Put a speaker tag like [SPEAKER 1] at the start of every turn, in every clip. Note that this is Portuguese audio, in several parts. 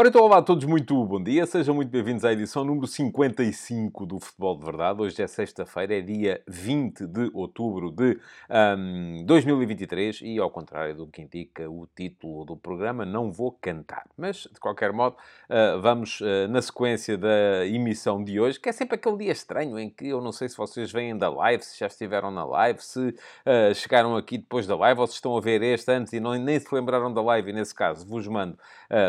[SPEAKER 1] Ora então, olá a todos, muito bom dia. Sejam muito bem-vindos à edição número 55 do Futebol de Verdade. Hoje é sexta-feira, é dia 20 de outubro de um, 2023 e, ao contrário do que indica o título do programa, não vou cantar. Mas, de qualquer modo, uh, vamos uh, na sequência da emissão de hoje, que é sempre aquele dia estranho em que eu não sei se vocês vêm da live, se já estiveram na live, se uh, chegaram aqui depois da live ou se estão a ver este antes e não, nem se lembraram da live e, nesse caso, vos mando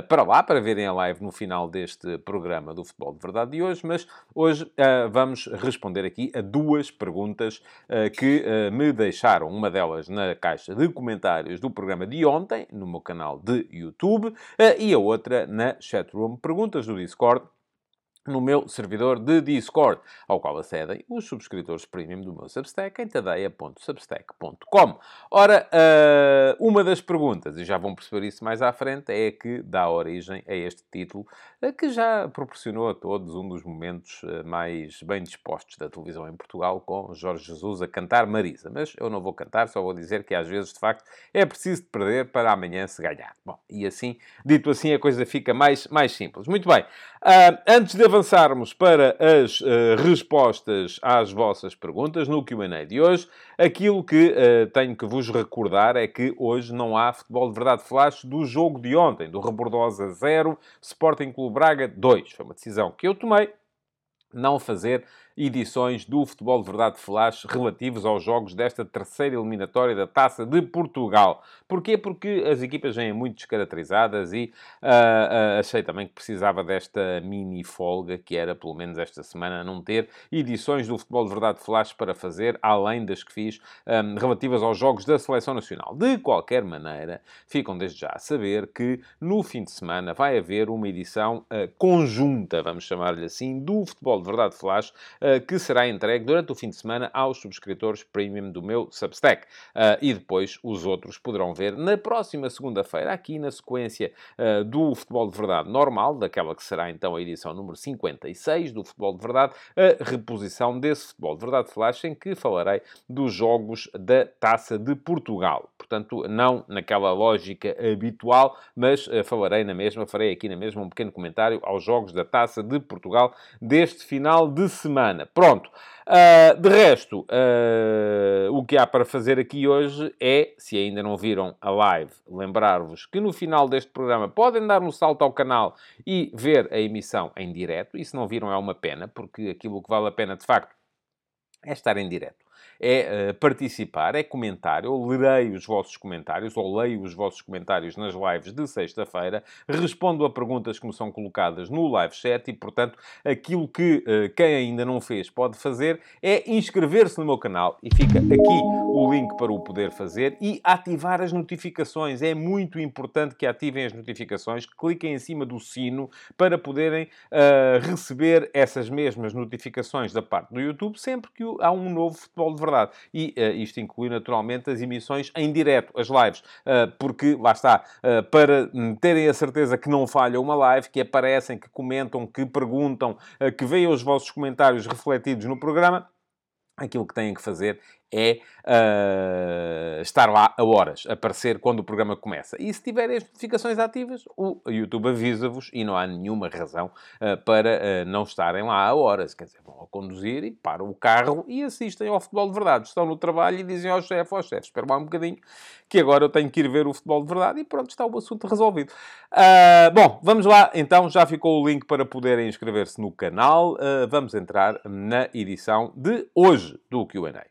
[SPEAKER 1] para lá para verem a live no final deste programa do Futebol de Verdade de hoje, mas hoje uh, vamos responder aqui a duas perguntas uh, que uh, me deixaram. Uma delas na caixa de comentários do programa de ontem, no meu canal de YouTube, e a outra na chatroom Perguntas do Discord no meu servidor de Discord, ao qual acedem os subscritores premium do meu Substack em tadeia.substack.com. Ora, uh, uma das perguntas, e já vão perceber isso mais à frente, é que dá origem a este título, uh, que já proporcionou a todos um dos momentos uh, mais bem dispostos da televisão em Portugal, com Jorge Jesus a cantar Marisa. Mas eu não vou cantar, só vou dizer que às vezes, de facto, é preciso perder para amanhã se ganhar. Bom, e assim, dito assim, a coisa fica mais, mais simples. Muito bem. antes de avançarmos para as uh, respostas às vossas perguntas no QA de hoje, aquilo que uh, tenho que vos recordar é que hoje não há futebol de verdade flash do jogo de ontem, do Rebordosa 0, Sporting Clube Braga 2. Foi uma decisão que eu tomei, não fazer edições do Futebol de Verdade Flash relativos aos jogos desta terceira eliminatória da Taça de Portugal. Porquê? Porque as equipas vêm muito descaracterizadas e uh, uh, achei também que precisava desta mini folga, que era, pelo menos esta semana, não ter edições do Futebol de Verdade Flash para fazer, além das que fiz, um, relativas aos jogos da Seleção Nacional. De qualquer maneira, ficam desde já a saber que no fim de semana vai haver uma edição uh, conjunta, vamos chamar-lhe assim, do Futebol de Verdade Flash, que será entregue durante o fim de semana aos subscritores premium do meu Substack. Eh, e depois os outros poderão ver na próxima segunda-feira, aqui na sequência eh, do Futebol de Verdade normal, daquela que será então a edição número 56 do Futebol de Verdade, a reposição desse Futebol de Verdade Flash, em que falarei dos jogos da Taça de Portugal. Portanto, não naquela lógica habitual, mas falarei na mesma, farei aqui na mesma um pequeno comentário aos jogos da Taça de Portugal deste final de semana semana. Pronto. Uh, de resto, uh, o que há para fazer aqui hoje é, se ainda não viram a live, lembrar-vos que no final deste programa podem dar um salto ao canal e ver a emissão em direto. E se não viram é uma pena, porque aquilo que vale a pena de facto é estar em direto é uh, participar, é comentar. Eu lerei os vossos comentários, ou leio os vossos comentários nas lives de sexta-feira, respondo a perguntas que me são colocadas no live chat e, portanto, aquilo que uh, quem ainda não fez pode fazer é inscrever-se no meu canal e fica aqui o link para o poder fazer e ativar as notificações. É muito importante que ativem as notificações, cliquem em cima do sino para poderem uh, receber essas mesmas notificações da parte do YouTube sempre que há um novo futebol de verdade. E uh, isto inclui naturalmente as emissões em direto, as lives, uh, porque lá está, uh, para terem a certeza que não falha uma live, que aparecem, que comentam, que perguntam, que veem os vossos comentários refletidos no programa, aquilo que têm que fazer é uh, estar lá a horas, aparecer quando o programa começa. E se tiverem as notificações ativas, o YouTube avisa-vos e não há nenhuma razão uh, para uh, não estarem lá a horas. Quer dizer, vão a conduzir e param o carro e assistem ao futebol de verdade. Estão no trabalho e dizem ao chefe, ao chefe, espera lá um bocadinho, que agora eu tenho que ir ver o futebol de verdade e pronto, está o assunto resolvido. bom, vamos lá, então, já ficou o link para poderem inscrever-se no canal. vamos entrar na edição de hoje do Q&A.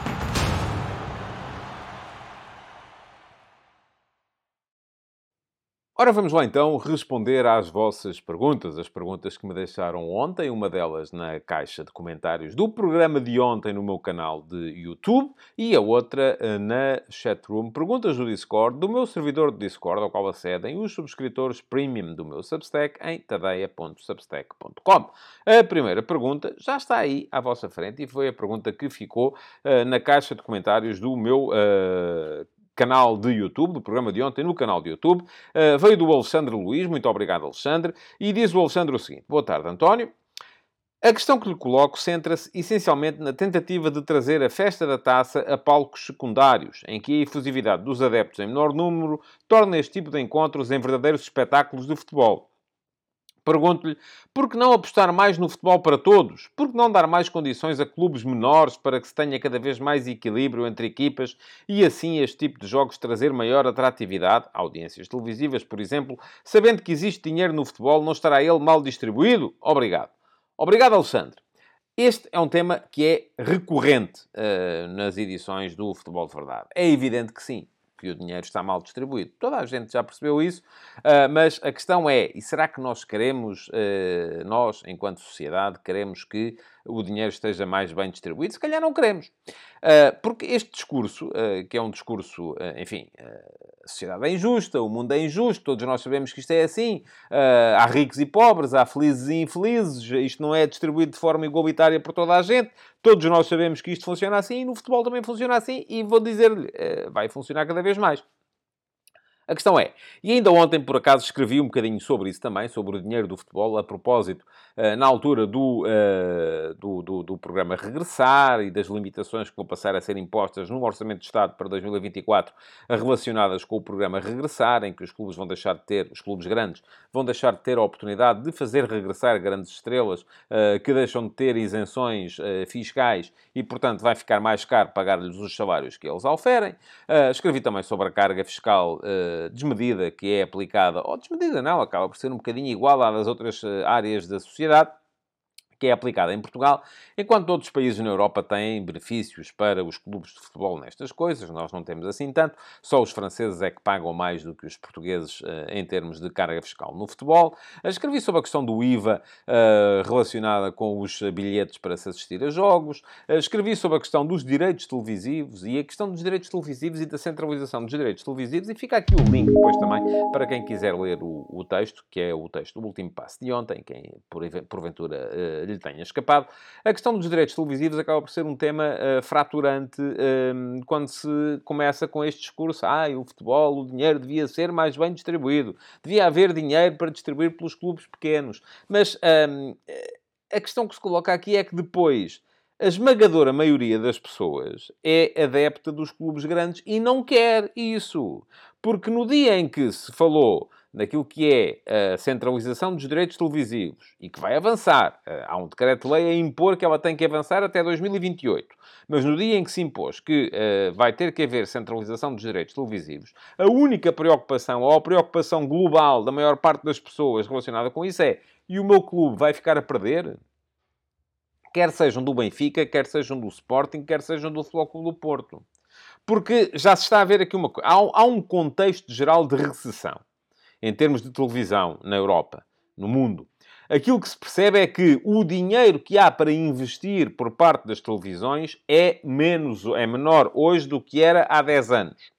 [SPEAKER 1] Ora, vamos lá então responder às vossas perguntas, as perguntas que me deixaram ontem, uma delas na caixa de comentários do programa de ontem no meu canal de YouTube e a outra eh, na chatroom Perguntas do Discord, do meu servidor de Discord, ao qual acedem os subscritores premium do meu Substack em tadeia.substack.com. A primeira pergunta já está aí à vossa frente e foi a pergunta que ficou uh, na caixa de comentários do meu uh, canal de YouTube, do programa de ontem no canal de YouTube. Uh, veio do Alexandre Luiz, muito obrigado, Alexandre. E diz o Alexandre o seguinte: Boa tarde, António. A questão que lhe coloco centra-se essencialmente na tentativa de trazer a festa da taça a palcos secundários, em que a efusividade dos adeptos em menor número torna este tipo de encontros em verdadeiros espetáculos de futebol. Pergunto-lhe, por que não apostar mais no futebol para todos? Por que não dar mais condições a clubes menores para que se tenha cada vez mais equilíbrio entre equipas e assim este tipo de jogos trazer maior atratividade, audiências televisivas, por exemplo, sabendo que existe dinheiro no futebol, não estará ele mal distribuído? Obrigado. Obrigado, Alexandre. Este é um tema que é recorrente uh, nas edições do Futebol de Verdade. É evidente que sim, que o dinheiro está mal distribuído. Toda a gente já percebeu isso, uh, mas a questão é, e será que nós queremos, uh, nós, enquanto sociedade, queremos que o dinheiro esteja mais bem distribuído? Se calhar não queremos. porque este discurso, que é um discurso, enfim, a sociedade é injusta, o mundo é injusto, todos nós sabemos que isto é assim. Uh, há ricos e pobres, há felizes e infelizes, isto não é distribuído de forma igualitária por toda a gente. Todos nós sabemos que isto funciona assim e no futebol também funciona assim e vou dizer-lhe, uh, vai funcionar cada vez mais. A questão é, e ainda ontem por acaso escrevi um bocadinho sobre isso também, sobre o dinheiro do futebol, a propósito, na altura do, eh, do, do, do, programa Regressar e das limitações que vão passar a ser impostas no Orçamento de Estado para 2024 relacionadas com o programa Regressar, em que os clubes vão deixar de ter, os clubes grandes, vão deixar de ter a oportunidade de fazer regressar grandes estrelas eh, que deixam de ter isenções fiscais e, portanto, vai ficar mais caro pagar-lhes os salários que eles oferem. Escrevi também sobre a carga fiscal desmedida que é aplicada, ou desmedida não, acaba por ser um bocadinho igual à das outras eh, áreas da sociedade, sociedad que é aplicada em Portugal, enquanto outros países na Europa têm benefícios para os clubes de futebol nestas coisas, nós não temos assim tanto, só os franceses é que pagam mais do que os portugueses eh, em termos de carga fiscal no futebol. Escrevi sobre a questão do IVA eh, relacionada com os bilhetes para se assistir a jogos, escrevi sobre a questão dos direitos televisivos e a questão dos direitos televisivos e da centralização dos direitos televisivos, e fica aqui o link depois também para quem quiser ler o, o texto, que é o texto do último passo de ontem, quem porventura eh, lhe tenha escapado. A questão dos direitos televisivos acaba por ser um tema uh, fraturante uh, quando se começa com este discurso: ah, o futebol, o dinheiro devia ser mais bem distribuído, devia haver dinheiro para distribuir pelos clubes pequenos. Mas uh, a questão que se coloca aqui é que depois a esmagadora maioria das pessoas é adepta dos clubes grandes e não quer isso. Porque no dia em que se falou daquilo que é a centralização dos direitos televisivos e que vai avançar. Eh, há um decreto-lei a impor que ela tem que avançar até 2028. Mas no dia em que se impôs que uh, vai ter que haver centralização dos direitos televisivos, a única preocupação, ou a preocupação global da maior parte das pessoas relacionada com isso é e o meu clube vai ficar a perder? Quer sejam do Benfica, quer sejam do Sporting, quer sejam do Flóculo do Porto. Porque já se está a ver aqui uma coisa. Há, há um contexto geral de recessão em termos de televisão na Europa, no mundo, aquilo que se percebe é que o dinheiro que há para investir por parte das televisões é menos, é menor hoje do que era há 10 anos.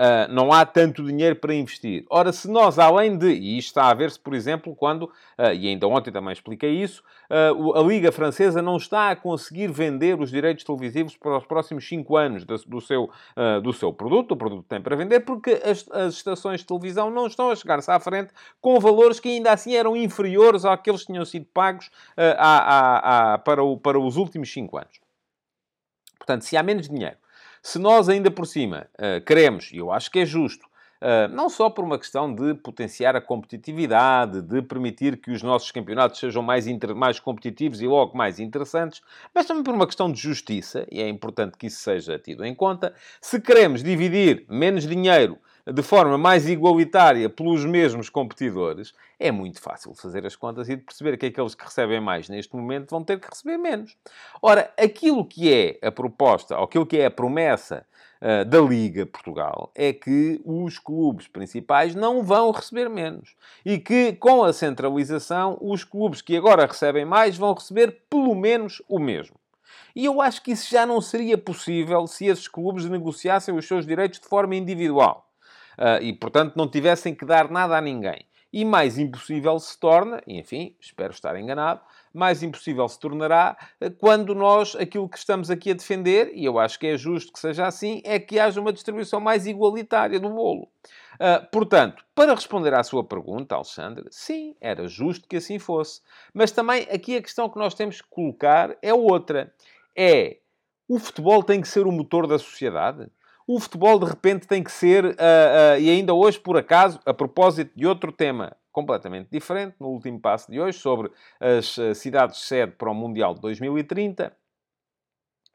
[SPEAKER 1] Uh, não há tanto dinheiro para investir. Ora, se nós, além de, e isto está a ver-se, por exemplo, quando, uh, e ainda ontem também expliquei isso, uh, a Liga Francesa não está a conseguir vender os direitos televisivos para os próximos 5 anos do, do seu, do seu produto, o produto tem para vender, porque as, as estações de televisão não estão a chegar-se à frente com valores que ainda assim eram inferiores àqueles que tinham sido pagos para, o, para os últimos 5 anos. Portanto, se há menos dinheiro se nós ainda por cima uh, queremos, e eu acho que é justo, Uh, não só por uma questão de potenciar a competitividade, de permitir que os nossos campeonatos sejam mais, mais competitivos e logo mais interessantes, mas também por uma questão de justiça, e é importante que isso seja tido em conta. Se queremos dividir menos dinheiro de forma mais igualitária pelos mesmos competidores, é muito fácil fazer as contas e de perceber que aqueles que recebem mais neste momento vão ter que receber menos. Ora, aquilo que é a proposta, ou aquilo que é a promessa uh, da Liga Portugal, é que os clubes principais não vão receber menos. E que, com a centralização, os clubes que agora recebem mais vão receber pelo menos o mesmo. E eu acho que isso já não seria possível se esses clubes negociassem os seus direitos de forma individual e, portanto, não tivessem que dar nada a ninguém. E mais impossível se torna, e enfim, espero estar enganado, mais impossível se tornará eh, quando nós, aquilo que estamos aqui a defender, e eu acho que é justo que seja assim, é que haja uma distribuição mais igualitária do bolo. Uh, portanto, para responder à sua pergunta, Alexandre, sim, era justo que assim fosse. Mas também aqui a questão que nós temos que colocar é outra. É, o futebol tem que ser o motor da sociedade? O futebol, de repente, tem que ser, uh, uh, e ainda hoje, por acaso, a propósito de outro tema completamente diferente, no último passo de hoje, sobre as cidades-sede para o Mundial de 2030,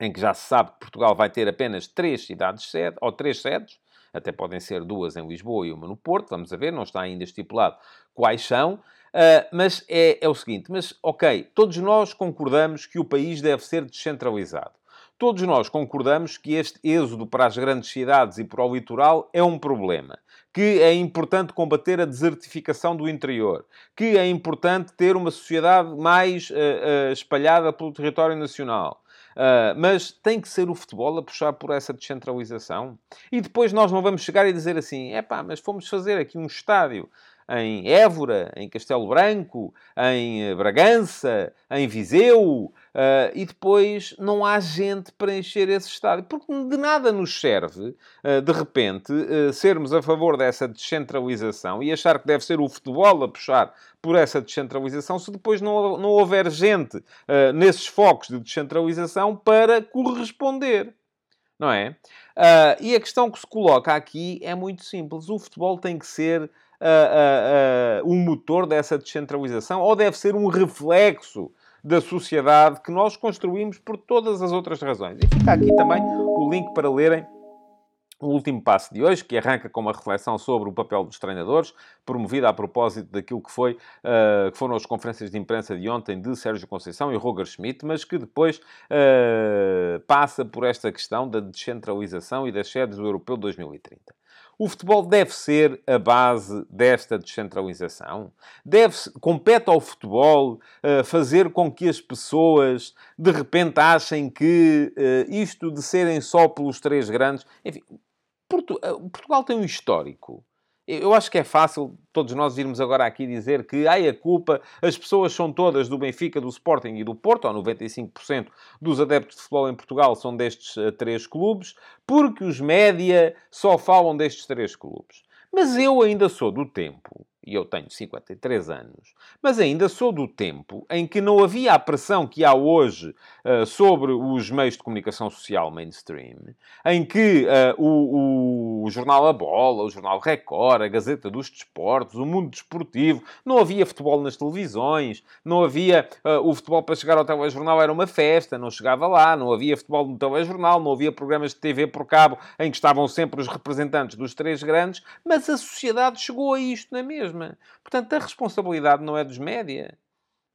[SPEAKER 1] em que já se sabe que Portugal vai ter apenas três cidades-sede, ou três sedes, até podem ser duas em Lisboa e uma no Porto, vamos a ver, não está ainda estipulado quais são. Uh, mas é, é o seguinte, mas ok, todos nós concordamos que o país deve ser descentralizado. Todos nós concordamos que este êxodo para as grandes cidades e para o litoral é um problema, que é importante combater a desertificação do interior, que é importante ter uma sociedade mais uh, uh, espalhada pelo território nacional, Uh, mas tem que ser o futebol a puxar por essa descentralização. E depois nós não vamos chegar e dizer assim: é pá, mas fomos fazer aqui um estádio em Évora, em Castelo Branco, em eh, Bragança, em Viseu, Uh, e depois não há gente para encher esse estádio. Porque de nada nos serve, uh, de repente, uh, sermos a favor dessa descentralização e achar que deve ser o futebol a puxar por essa descentralização se depois não, não houver gente nesses focos de descentralização para corresponder. Não é? e a questão que se coloca aqui é muito simples. O futebol tem que ser o motor dessa descentralização ou deve ser um reflexo da sociedade que nós construímos por todas as outras razões. E fica aqui também o link para lerem o último passo de hoje, que arranca com uma reflexão sobre o papel dos treinadores, promovida a propósito daquilo que, foi, uh, que foram as conferências de imprensa de ontem de Sérgio Conceição e Roger Schmidt, mas que depois uh, passa por esta questão da descentralização e das sedes do Europeu 2030. O futebol deve ser a base desta descentralização? Deve compete ao futebol uh, fazer com que as pessoas de repente achem que uh, isto de serem só pelos três grandes. Enfim, uh, Portugal tem um histórico eu acho que é fácil todos nós irmos agora aqui dizer que ai, a culpa, as pessoas são todas do Benfica, do Sporting e do Porto, ou 95% dos adeptos de futebol em Portugal são destes uh, três clubes, porque os média só falam destes três clubes. Mas eu ainda sou do tempo e eu tenho 53 anos, mas ainda sou do tempo em que não havia a pressão que há hoje uh, sobre os meios de comunicação social mainstream, em que uh, o, o, Jornal A Bola, o Jornal Record, a Gazeta dos Desportos, o Mundo Desportivo, não havia futebol nas televisões, não havia uh, o futebol para chegar ao telejornal era uma festa, não chegava lá, não havia futebol no telejornal, não havia programas de TV por cabo em que estavam sempre os representantes dos três grandes, mas a sociedade chegou a isto na mesma mesma. Portanto, a responsabilidade não é dos média.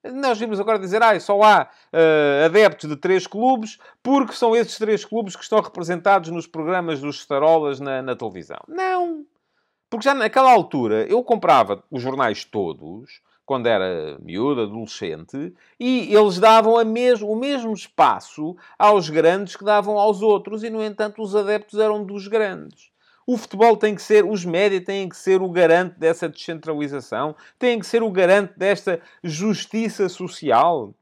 [SPEAKER 1] Nós vimos agora dizer, ah, só há uh, adeptos de três clubes, porque são esses três clubes que estão representados nos programas dos Starolas na, na televisão. Não! Porque já naquela altura eu comprava os jornais todos, quando era miúdo, adolescente, e eles davam mes o mesmo espaço aos grandes que davam aos outros, e no entanto os adeptos eram dos grandes. O futebol tem que ser, os médias têm que ser o garante dessa descentralização, têm que ser o garante desta justiça social,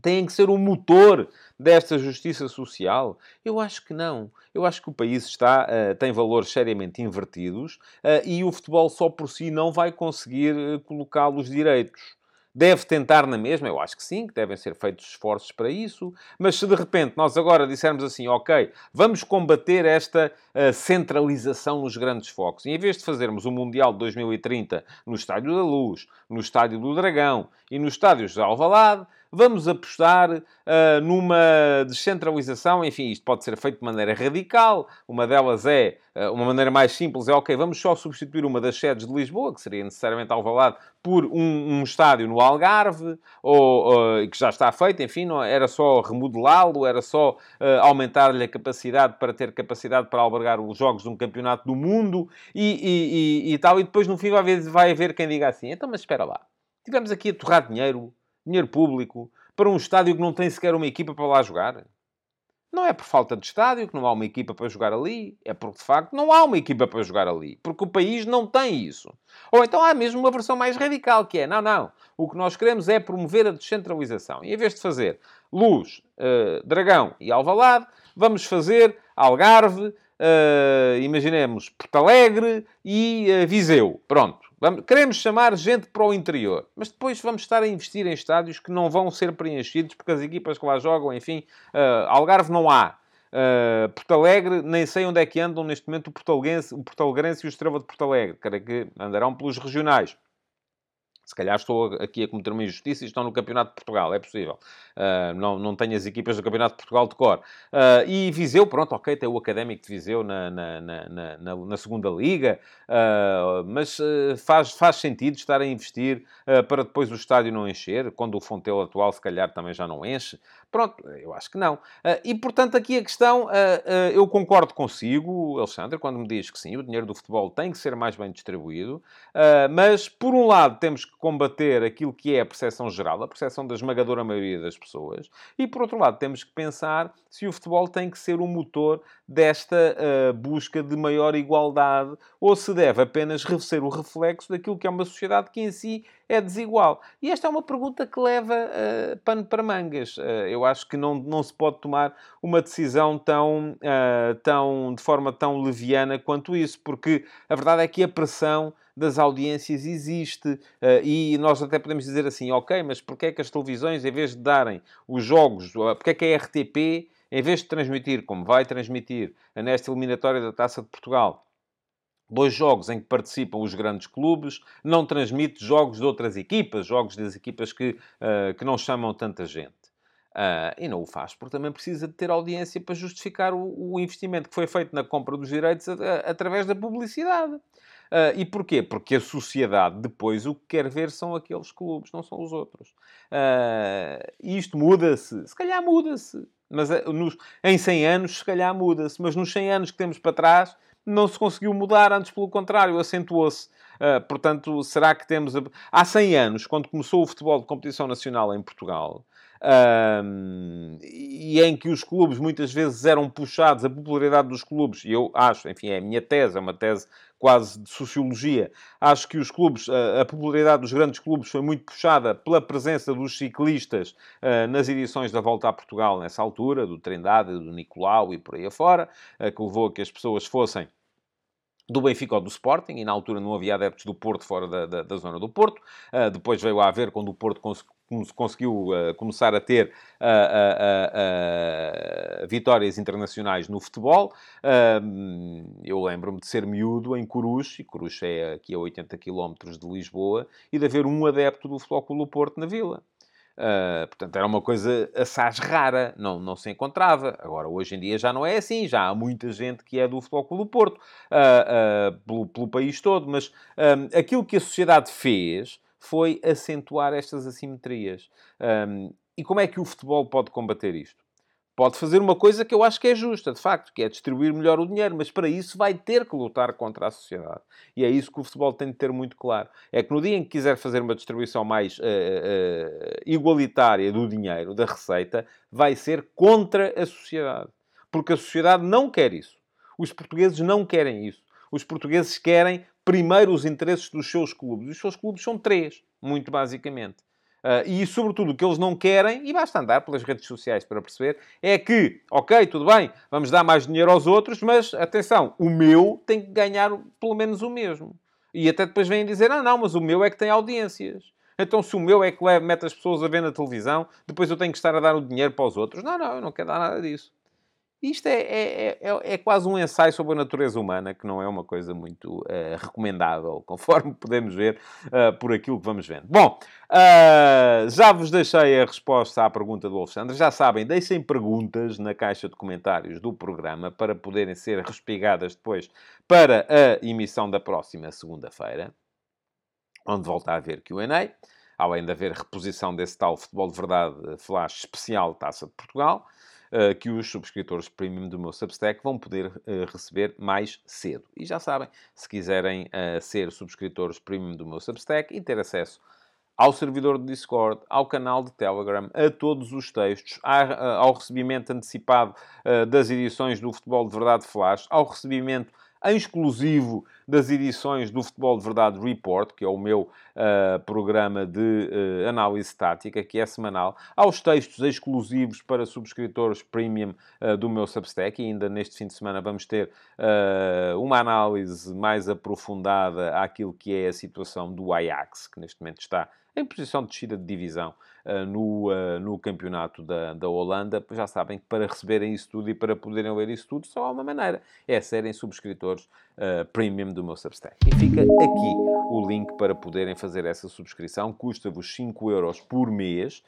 [SPEAKER 1] têm que ser o motor desta justiça social? Eu acho que não. Eu acho que o país está, uh, tem valores seriamente invertidos uh, e o futebol só por si não vai conseguir uh, colocá-los direitos. Deve tentar na mesma? Eu acho que sim, que devem ser feitos esforços para isso. Mas se de repente nós agora dissermos assim, ok, vamos combater esta uh, centralização nos grandes focos, e em vez de fazermos o Mundial de 2030 no Estádio da Luz, no Estádio do Dragão e nos estádios de Alvalade, vamos apostar uh, numa descentralização. Enfim, isto pode ser feito de maneira radical. Uma delas é, uh, uma maneira mais simples, é ok, vamos só substituir uma das sedes de Lisboa, que seria necessariamente Alvalade, por um, um estádio no Algarve, ou, uh, que já está feito, enfim, não, era só remodelá-lo, era só aumentar-lhe a capacidade para ter capacidade para albergar os jogos de um campeonato do mundo e, e, e, e tal. E depois, no fim, vai haver, vai haver quem diga assim, então, mas espera lá, tivemos aqui a torrar dinheiro dinheiro público, para um estádio que não tem sequer uma equipa para lá jogar? Não é por falta de estádio que não há uma equipa para jogar ali, é porque de facto não há uma equipa para jogar ali, porque o país não tem isso. Ou então há mesmo uma versão mais radical que é: não, não, o que nós queremos é promover a descentralização. E em vez de fazer Luz, uh, Dragão e Alvalade, vamos fazer Algarve, uh, imaginemos Porto Alegre e uh, Viseu. Pronto. Vamos, queremos chamar gente para o interior, mas depois vamos estar a investir em estádios que não vão ser preenchidos porque as equipas que lá jogam, enfim, uh, Algarve não há. Uh, Porto Alegre, nem sei onde é que andam neste momento o Portalegrense, o Portalegrense e o Estrela de Porto Alegre. Creio que andarão pelos regionais. Se calhar estou aqui a cometer uma injustiça e estão no Campeonato de Portugal, é possível. Uh, não, não tenho as equipas do Campeonato de Portugal de cor. Uh, e Viseu, pronto, ok, tem o Académico de Viseu na, na, na, na, na segunda Liga, uh, mas faz, faz sentido estar a investir para depois o estádio não encher, quando o Fontelo atual se calhar também já não enche. Pronto, eu acho que não. e portanto, aqui a questão, eu concordo consigo, Alexandre, quando me diz que sim, o dinheiro do futebol tem que ser mais bem distribuído, mas por um lado temos que combater aquilo que é a percepção geral, a percepção da esmagadora maioria das pessoas, e por outro lado temos que pensar se o futebol tem que ser o motor desta busca de maior igualdade ou se deve apenas ser o reflexo daquilo que é uma sociedade que em si é desigual. E esta é uma pergunta que leva uh, pano para mangas. Uh, eu acho que não, não se pode tomar uma decisão tão, uh, tão, de forma tão leviana quanto isso, porque a verdade é que a pressão das audiências existe. E nós até podemos dizer assim, ok, mas porquê é que as televisões, em vez de darem os jogos, porquê é que a RTP, em vez de transmitir, como vai transmitir nesta eliminatória da Taça de Portugal, dois jogos em que participam os grandes clubes, não transmite jogos de outras equipas, jogos das equipas que, uh, que não chamam tanta gente. Uh, e não o faz porque também precisa de ter audiência para justificar o, o investimento que foi feito na compra dos direitos a, a, através da publicidade. Uh, e porquê? Porque a sociedade depois o que quer ver são aqueles clubes, não são os outros. Uh, e isto muda-se. Se calhar muda-se. Mas nos, em 100 anos, se calhar muda-se. Mas nos 100 anos que temos para trás, não se conseguiu mudar, antes pelo contrário, acentuou-se. Uh, portanto, será que temos... A... Há 100 anos, quando começou o futebol de competição nacional em Portugal, um, e em que os clubes muitas vezes eram puxados, a popularidade dos clubes, e eu acho, enfim, é a minha tese, é uma tese quase de sociologia, acho que os clubes, a, a popularidade dos grandes clubes foi muito puxada pela presença dos ciclistas uh, nas edições da Volta a Portugal nessa altura, do Trindade, do Nicolau e por aí afora, uh, que levou a que as pessoas fossem do Benfica ou do Sporting, e na altura não havia adeptos do Porto fora da, da, da zona do Porto. Uh, depois veio a haver quando o Porto conseguiu uh, começar a ter uh, vitórias internacionais no futebol. eu lembro-me de ser miúdo em Coruche, e Coruche é aqui a 80 km de Lisboa, e de haver um adepto do Futebol Clube Porto na vila. Uh, portanto, era uma coisa assaz rara, não, não se encontrava. Agora, hoje em dia já não é assim, já há muita gente que é do Futebol Clube do Porto, uh, uh, pelo, pelo, país todo, mas aquilo que a sociedade fez foi acentuar estas assimetrias. Um, e como é que o futebol pode combater isto? Pode fazer uma coisa que eu acho que é justa, de facto, que é distribuir melhor o dinheiro, mas para isso vai ter que lutar contra a sociedade. E é isso que o futebol tem de ter muito claro. É que no dia em que quiser fazer uma distribuição mais uh, uh, igualitária do dinheiro, da receita, vai ser contra a sociedade. Porque a sociedade não quer isso. Os portugueses não querem isso. Os portugueses querem primeiro os interesses dos seus clubes. Os seus clubes são três, muito basicamente. Uh, e, sobretudo, o que eles não querem, e basta andar pelas redes sociais para perceber, é que, ok, tudo bem, vamos dar mais dinheiro aos outros, mas, atenção, o meu tem que ganhar pelo menos o mesmo. E até depois vêm dizer, ah, não, mas o meu é que tem audiências. Então, se o meu é que mete as pessoas a ver na televisão, depois eu tenho que estar a dar o dinheiro para os outros. Não, não, eu não quero dar nada disso. Isto é, é, é, é, quase um ensaio sobre a natureza humana, que não é uma coisa muito uh, recomendável, conforme podemos ver uh, por aquilo que vamos vendo. Bom, uh, já vos deixei a resposta à pergunta do Alexandre. Já sabem, deixem perguntas na caixa de comentários do programa para poderem ser respigadas depois para a emissão da próxima segunda-feira, onde volta a haver QA, além de haver reposição desse tal futebol de verdade flash especial Taça de Portugal. Eh, que os subscritores premium do meu Substack vão poder eh, receber mais cedo. E já sabem, se quiserem eh, ser subscritores premium do meu Substack e ter acesso ao servidor do Discord, ao canal de Telegram, a todos os textos, ao recebimento antecipado das edições do Futebol de Verdade Flash, ao recebimento em exclusivo das edições do Futebol de Verdade Report, que é o meu uh, programa de uh, análise tática, que é semanal, aos textos exclusivos para subscritores premium uh, do meu Substack, e ainda neste fim de semana vamos ter uma análise mais aprofundada àquilo que é a situação do Ajax, que neste momento está em posição de descida de divisão uh, no, uh, no campeonato da, da Holanda. Já sabem que para receberem isso tudo e para poderem ler isso tudo, só há uma maneira: é serem subscritores uh, premium do meu Substack. E fica aqui o link para poderem fazer essa subscrição. Custa-vos 5 euros por mês,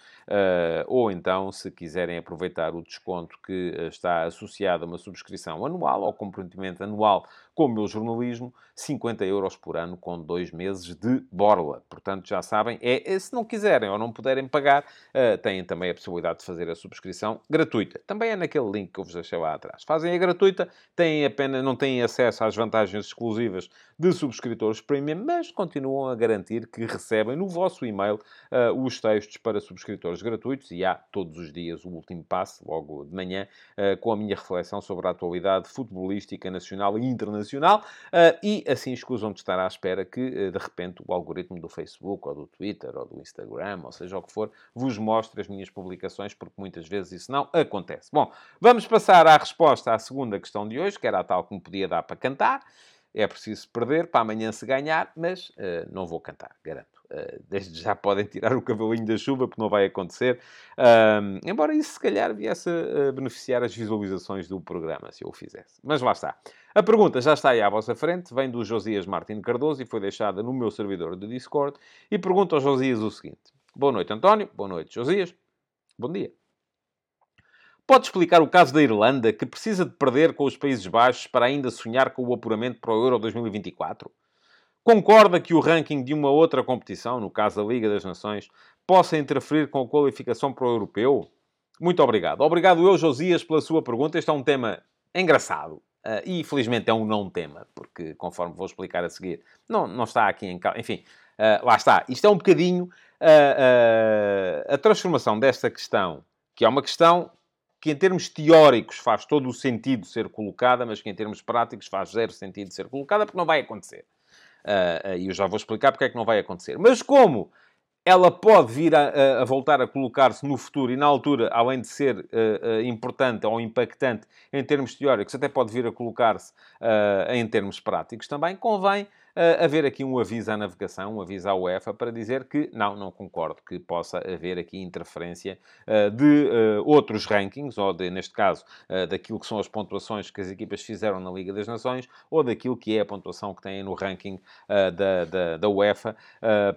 [SPEAKER 1] ou então, se quiserem aproveitar o desconto que está associado a uma subscrição anual ou comprometimento anual com o meu jornalismo, 50 euros por ano com dois meses de borla. Portanto, já sabem, é, se não quiserem ou não puderem pagar, uh, têm também a possibilidade de fazer a subscrição gratuita. Também é naquele link que eu vos deixei lá atrás. Fazem a gratuita, têm apenas, não têm acesso às vantagens exclusivas de subscritores premium, mas continuam a garantir que recebem no vosso e-mail uh, os textos para subscritores gratuitos e há todos os dias o último passo, logo de manhã, uh, com a minha reflexão sobre a atualidade futebolística nacional e internacional e assim escusam de estar à espera que, de repente, o algoritmo do Facebook ou do Twitter ou do Instagram, ou seja o que for, vos mostre as minhas publicações, porque muitas vezes isso não acontece. Bom, vamos passar à resposta à segunda questão de hoje, que era a tal que me podia dar para cantar. É preciso perder para amanhã se ganhar, mas uh, não vou cantar, garanto. Uh, desde já podem tirar o cavalinho da chuva, porque não vai acontecer. Uh, embora isso, se calhar, viesse a beneficiar as visualizações do programa, se eu o fizesse. Mas lá está. A pergunta já está aí à vossa frente, vem do Josias Martins Cardoso e foi deixada no meu servidor de Discord. E pergunta ao Josias o seguinte: Boa noite, António. Boa noite, Josias. Bom dia. Pode explicar o caso da Irlanda, que precisa de perder com os Países Baixos para ainda sonhar com o apuramento para o Euro 2024? Concorda que o ranking de uma outra competição, no caso da Liga das Nações, possa interferir com a qualificação para o Europeu? Muito obrigado. Obrigado eu, Josias, pela sua pergunta. Este é um tema engraçado. Uh, e felizmente é um não tema, porque conforme vou explicar a seguir, não, não está aqui em causa. Enfim, uh, lá está. Isto é um bocadinho uh, a transformação desta questão, que é uma questão que em termos teóricos faz todo o sentido ser colocada, mas que em termos práticos faz zero sentido ser colocada, porque não vai acontecer. E eu já vou explicar porque é que não vai acontecer. Mas como ela pode vir a, a voltar a colocar-se no futuro e, na altura, além de ser uh, importante ou impactante em termos teóricos, até pode vir a colocar-se em termos práticos também, convém haver aqui um aviso à navegação, um aviso à UEFA, para dizer que não, não concordo que possa haver aqui interferência uh, de uh, outros rankings, ou de, neste caso, uh, daquilo que são as pontuações que as equipas fizeram na Liga das Nações, ou daquilo que é a pontuação que têm no ranking da, da, da, UEFA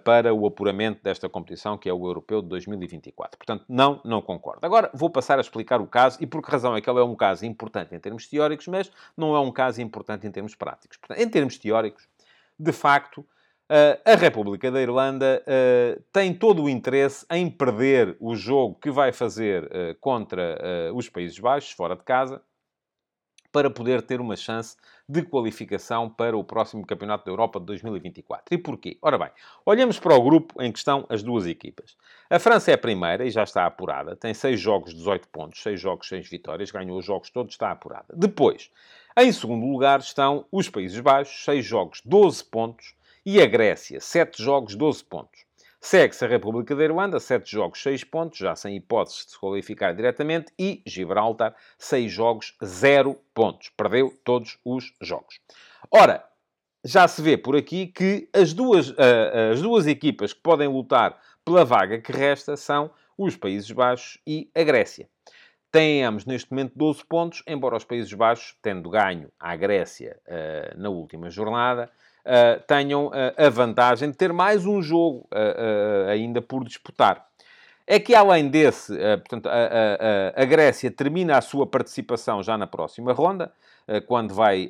[SPEAKER 1] para o apuramento desta competição, que é o Europeu de 2024. Portanto, não, não concordo. Agora, vou passar a explicar o caso, e por que razão é que ele é um caso importante em termos teóricos, mas não é um caso importante em termos práticos. Portanto, em termos teóricos, de facto, a República da Irlanda tem todo o interesse em perder o jogo que vai fazer contra os Países Baixos, fora de casa, para poder ter uma chance de qualificação para o próximo Campeonato da Europa de 2024. E porquê? Ora bem, olhamos para o grupo em que estão as duas equipas. A França é a primeira e já está apurada, tem 6 jogos, 18 pontos, 6 jogos, 6 vitórias, ganhou os jogos todos, está apurada. Depois, em segundo lugar estão os Países Baixos, 6 jogos, 12 pontos, e a Grécia, 7 jogos, 12 pontos. Segue-se a República da Irlanda, 7 jogos, 6 pontos, já sem hipóteses de se qualificar diretamente, e Gibraltar, 6 jogos, 0 pontos. Perdeu todos os jogos. Ora, já se vê por aqui que as duas, uh, as duas equipas que podem lutar pela vaga que resta são os Países Baixos e a Grécia. Têm ambos neste momento 12 pontos, embora os Países Baixos, tendo ganho à Grécia uh, na última jornada, uh, tenham uh, a vantagem de ter mais um jogo ainda por disputar. É que além desse, portanto, a, a, a, Grécia termina a sua participação já na próxima ronda, quando vai.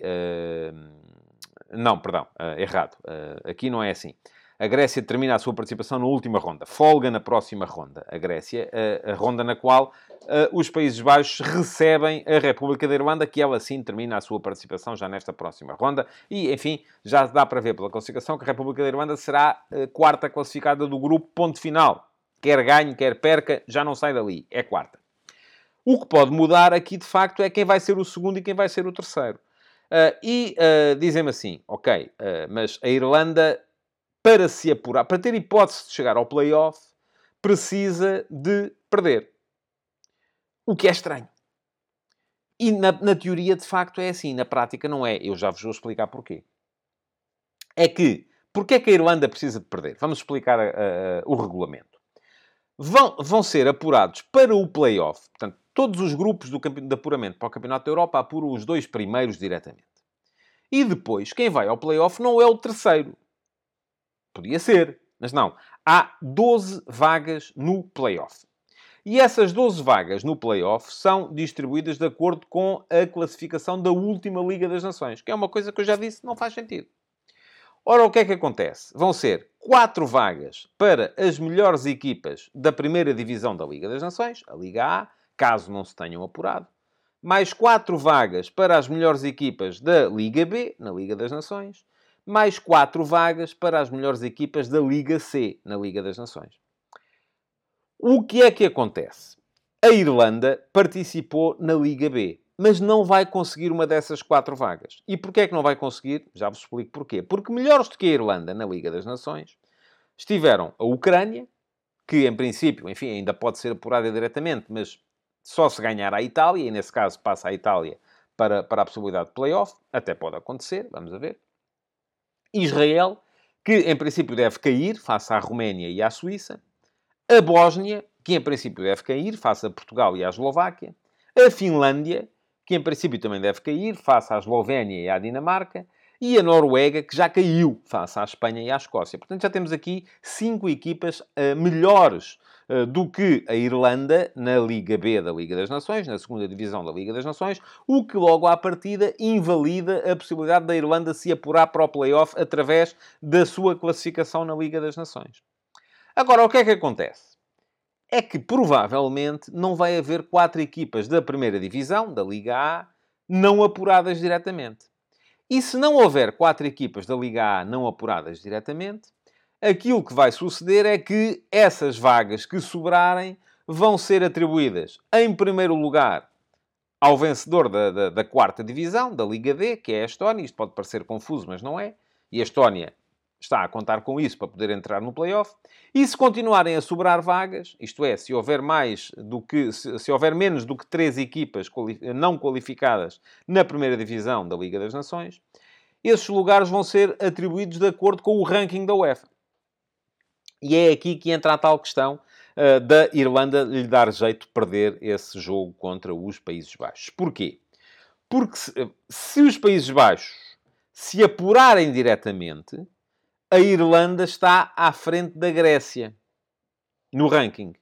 [SPEAKER 1] não, perdão, errado. aqui não é assim. A Grécia termina a sua participação na última ronda. Folga na próxima ronda. A Grécia, a, a ronda na qual uh, os Países Baixos recebem a República da Irlanda, que ela sim termina a sua participação já nesta próxima ronda. E, enfim, já dá para ver pela classificação que a República da Irlanda será a quarta classificada do grupo, ponto final. Quer ganhe, quer perca, já não sai dali. É quarta. O que pode mudar aqui, de facto, é quem vai ser o segundo e quem vai ser o terceiro. Uh, e uh, dizem-me assim, ok, uh, mas a Irlanda para se apurar, para ter hipótese de chegar ao playoff, precisa de perder. O que é estranho. E na, na, teoria, de facto, é assim. Na prática, não é. Eu já vos vou explicar porquê. É que, porquê é que a Irlanda precisa de perder? Vamos explicar uh, o regulamento. Vão, vão ser apurados para o playoff. Portanto, todos os grupos do de apuramento para o Campeonato da Europa apuram os dois primeiros diretamente. E depois, quem vai ao playoff não é o terceiro. Podia ser, mas não. Há 12 vagas no playoff. E essas 12 vagas no playoff são distribuídas de acordo com a classificação da última Liga das Nações, que é uma coisa que eu já disse, não faz sentido. Ora, o que é que acontece? Vão ser 4 vagas para as melhores equipas da primeira divisão da Liga das Nações, a Liga A, caso não se tenham apurado, mais 4 vagas para as melhores equipas da Liga B, na Liga das Nações, mais quatro vagas para as melhores equipas da Liga C, na Liga das Nações. O que é que acontece? A Irlanda participou na Liga B, mas não vai conseguir uma dessas quatro vagas. E porquê é que não vai conseguir? Já vos explico porquê. Porque melhores do que a Irlanda na Liga das Nações estiveram a Ucrânia, que em princípio, enfim, ainda pode ser apurada diretamente, mas só se ganhar a Itália, e nesse caso passa a Itália para, para a possibilidade de playoff, até pode acontecer, vamos a ver. Israel, que em princípio deve cair face à Roménia e à Suíça, a Bósnia, que em princípio deve cair face a Portugal e à Eslováquia, a Finlândia, que em princípio também deve cair face à Eslovénia e à Dinamarca, e a Noruega, que já caiu face à Espanha e à Escócia. Portanto, já temos aqui cinco equipas uh, melhores eh, do que a Irlanda na Liga B da Liga das Nações, na segunda divisão da Liga das Nações, o que logo à partida invalida a possibilidade da Irlanda se apurar para o playoff através da sua classificação na Liga das Nações. Agora, o que é que acontece? É que provavelmente não vai haver quatro equipas da primeira divisão, da Liga A, não apuradas diretamente. E se não houver quatro equipas da Liga A não apuradas diretamente, aquilo que vai suceder é que essas vagas que sobrarem vão ser atribuídas, em primeiro lugar, ao vencedor da, da, da, quarta divisão, da Liga D, que é a Estónia. Isto pode parecer confuso, mas não é. E a Estónia está a contar com isso para poder entrar no playoff. E se continuarem a sobrar vagas, isto é, se houver mais do que, se, se houver menos do que três equipas quali não qualificadas na primeira divisão da Liga das Nações, esses lugares vão ser atribuídos de acordo com o ranking da UEFA. E é aqui que entra a tal questão uh, da Irlanda lhe dar jeito de perder esse jogo contra os Países Baixos. Porquê? Porque se, se os Países Baixos se apurarem diretamente, a Irlanda está à frente da Grécia no ranking.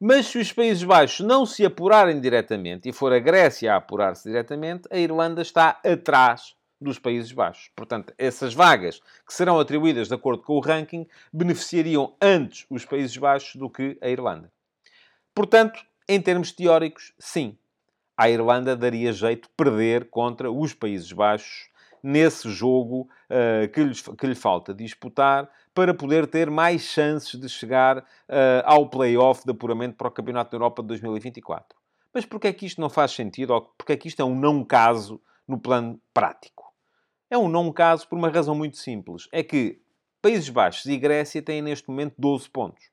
[SPEAKER 1] Mas se os Países Baixos não se apurarem diretamente e for a Grécia a apurar-se diretamente, a Irlanda está atrás dos Países Baixos. Portanto, essas vagas que serão atribuídas de acordo com o ranking beneficiariam antes os Países Baixos do que a Irlanda. Portanto, em termos teóricos, sim, a Irlanda daria jeito de perder contra os Países Baixos nesse jogo uh, que, lhes, que lhe falta disputar para poder ter mais chances de chegar uh, ao play-off de apuramento para o Campeonato da Europa de 2024. Mas porquê é que isto não faz sentido? Ou porquê é que isto é um não caso no plano prático? É um não caso por uma razão muito simples. É que Países Baixos e Grécia têm neste momento 12 pontos.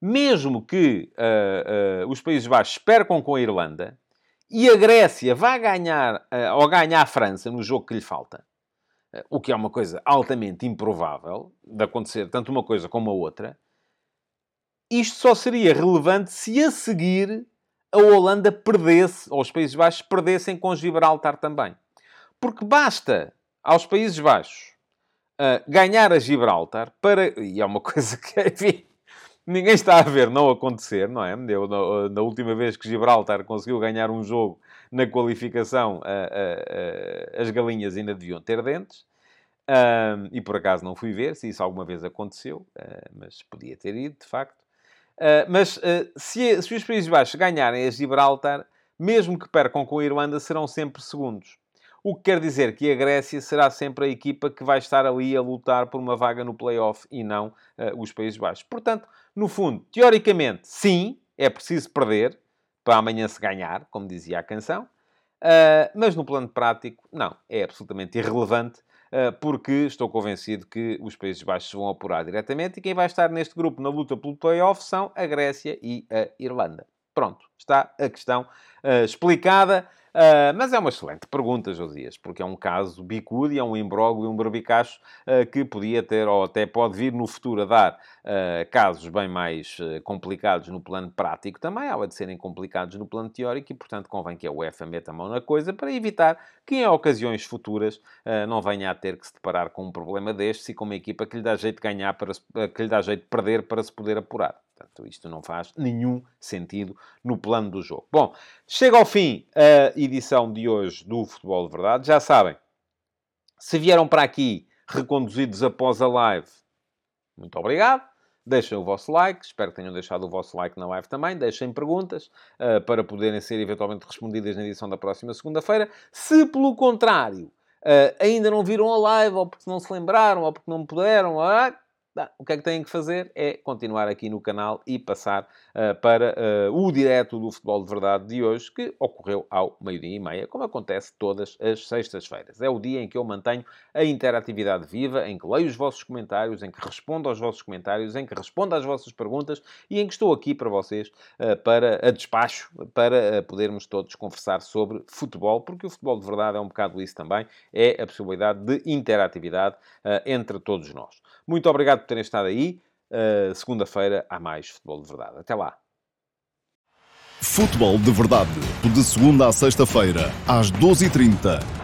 [SPEAKER 1] Mesmo que uh, os Países Baixos percam com a Irlanda e a Grécia vá ganhar uh, ou ganhar a França no jogo que lhe falta, o que é uma coisa altamente improvável de acontecer tanto uma coisa como a outra, isto só seria relevante se a seguir a Holanda perdesse, ou os Países Baixos perdessem com Gibraltar também. Porque basta aos Países Baixos uh, ganhar a Gibraltar para. E é uma coisa que, enfim, ninguém está a ver não acontecer, não é? Eu, na, na, última vez que Gibraltar conseguiu ganhar um jogo na qualificação, uh, uh, as galinhas ainda deviam ter dentes. Um, e por acaso não fui ver se isso alguma vez aconteceu, uh, mas podia ter ido, de facto. Uh, mas uh, se, se, os Países Baixos ganharem a Gibraltar, mesmo que percam com a Irlanda, serão sempre segundos. O que quer dizer que a Grécia será sempre a equipa que vai estar ali a lutar por uma vaga no play-off e não os Países Baixos. Portanto, no fundo, teoricamente, sim, é preciso perder para amanhã se ganhar, como dizia a canção. mas no plano prático, não, é absolutamente irrelevante eh, porque estou convencido que os Países Baixos vão apurar diretamente e quem vai estar neste grupo na luta pelo playoff são a Grécia e a Irlanda. Pronto, está a questão uh, explicada. Uh, mas é uma excelente pergunta, Josias, porque é um caso bicudo e é um imbróglio, um berbicacho uh, que podia ter, ou até pode vir no futuro a dar uh, casos bem mais complicados no plano prático também, além de serem complicados no plano teórico, e portanto convém que a UEFA meta a mão na coisa para evitar que em ocasiões futuras não venha a ter que se deparar com um problema destes e com uma equipa que lhe dá jeito de ganhar, para, que lhe dá jeito de perder para se poder apurar. Portanto, isto não faz nenhum sentido no plano do jogo. Bom, chega ao fim a edição de hoje do Futebol de Verdade. Já sabem, se vieram para aqui reconduzidos após a live, muito obrigado. Deixem o vosso like, espero que tenham deixado o vosso like na live também. Deixem perguntas uh, para poderem ser eventualmente respondidas na edição da próxima segunda-feira. Se, pelo contrário, uh, ainda não viram a live, ou porque não se lembraram, ou porque não puderam, uh, o que é que têm que fazer é continuar aqui no canal e passar uh, para uh, o direto do Futebol de Verdade de hoje, que ocorreu ao meio-dia e meia, como acontece todas as sextas-feiras. É o dia em que eu mantenho a interatividade viva, em que leio os vossos comentários, em que respondo aos vossos comentários, em que respondo às vossas perguntas e em que estou aqui para vocês, uh, para a despacho, para podermos todos conversar sobre futebol, porque o Futebol de Verdade é um bocado isso também, é a possibilidade de interatividade entre todos nós. Muito obrigado por terem estado aí. Uh, Segunda-feira há mais Futebol de Verdade. Até lá.
[SPEAKER 2] Futebol de Verdade, de segunda a sexta-feira, às 12h30